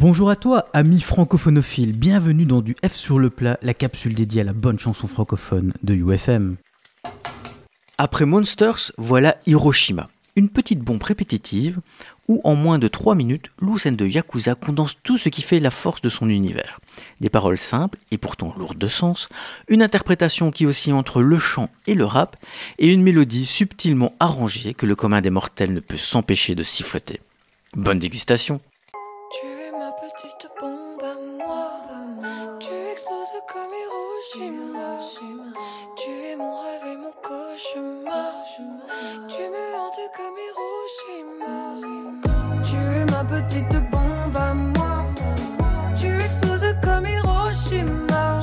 Bonjour à toi, ami francophonophile, bienvenue dans du F sur le plat, la capsule dédiée à la bonne chanson francophone de UFM. Après Monsters, voilà Hiroshima, une petite bombe répétitive où en moins de 3 minutes, Lucen de Yakuza condense tout ce qui fait la force de son univers. Des paroles simples et pourtant lourdes de sens, une interprétation qui oscille entre le chant et le rap, et une mélodie subtilement arrangée que le commun des mortels ne peut s'empêcher de siffloter. Bonne dégustation petite bombe à moi. Tu exploses comme Hiroshima.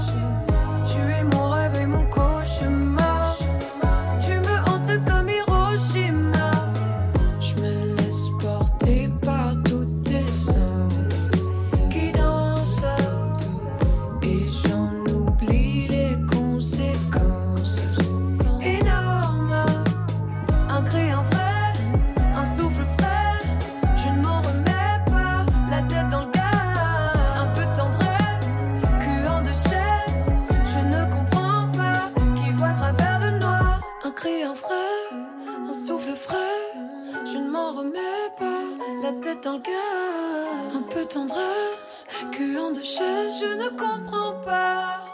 Tu es mon rêve et mon cauchemar. Tu me hantes comme Hiroshima. Je me laisse porter par toutes tes sens qui dansent et j'en oublie les conséquences. Énorme, un cri, Je ne comprends pas.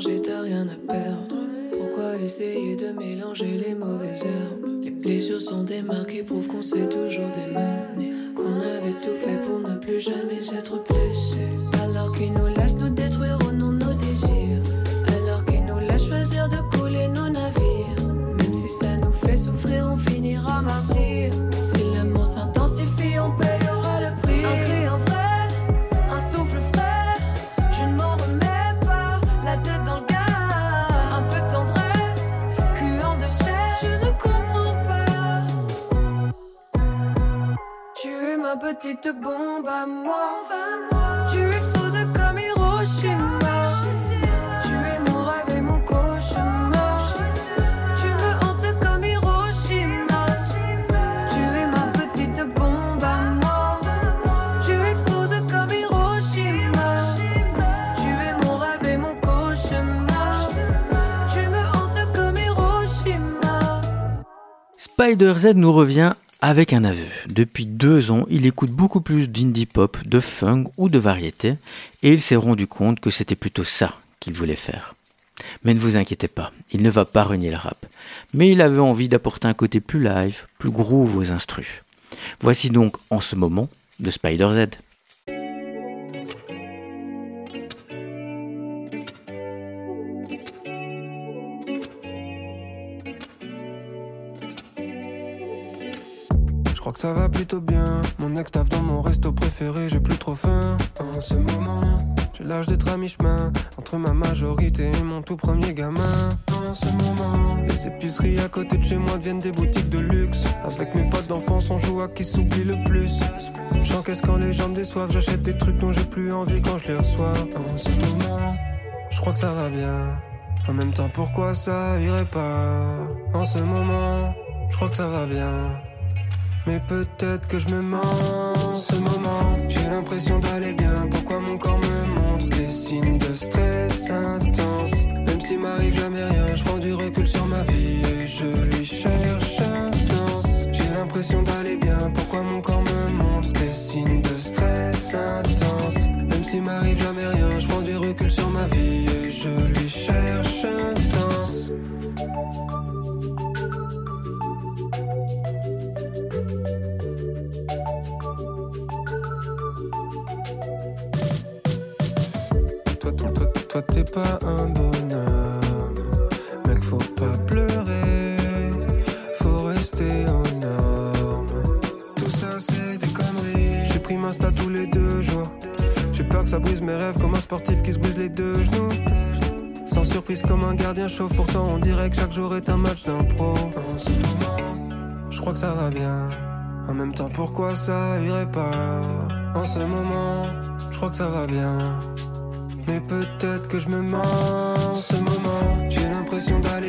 Changer, t'as rien à perdre. Pourquoi essayer de mélanger les mauvaises herbes? Les blessures sont des marques qui prouvent qu'on s'est toujours démené. Qu'on avait tout fait pour ne plus jamais être blessé petite bombe à moi. Tu exploses comme Hiroshima. Tu es mon rêve et mon. Tu me comme. Tu es ma petite bombe à moi. Tu comme. Tu es mon rêve et mon. Tu me comme. Spider Z nous revient avec un aveu. Depuis deux ans, il écoute beaucoup plus d'indie pop, de funk ou de variété, et il s'est rendu compte que c'était plutôt ça qu'il voulait faire. Mais ne vous inquiétez pas, il ne va pas renier le rap. Mais il avait envie d'apporter un côté plus live, plus groove aux instrus. Voici donc en ce moment de Spider Z. Je crois que ça va plutôt bien. Mon ex taffe dans mon resto préféré, j'ai plus trop faim. En ce moment, j'ai l'âge d'être à mi-chemin entre ma majorité et mon tout premier gamin. En ce moment, les épiceries à côté de chez moi deviennent des boutiques de luxe. Avec mes potes d'enfance, on joue à qui s'oublie le plus. J'encaisse quand les gens me déçoivent, j'achète des trucs dont j'ai plus envie quand je les reçois. En ce moment, je crois que ça va bien. En même temps, pourquoi ça irait pas? En ce moment, je crois que ça va bien. Mais peut-être que je me mens en ce moment. J'ai l'impression d'aller Toi, toi, toi, t'es pas un bonhomme. Mec, faut pas pleurer. Faut rester aux normes. Tout ça, c'est des conneries. J'ai pris ma stat tous les deux. brise mes rêves comme un sportif qui se brise les deux genoux. Sans surprise comme un gardien chauve, pourtant on dirait que chaque jour est un match d'impro. En ce moment, je crois que ça va bien. En même temps, pourquoi ça irait pas? En ce moment, je crois que ça va bien. Mais peut-être que je me mens en ce moment. J'ai l'impression d'aller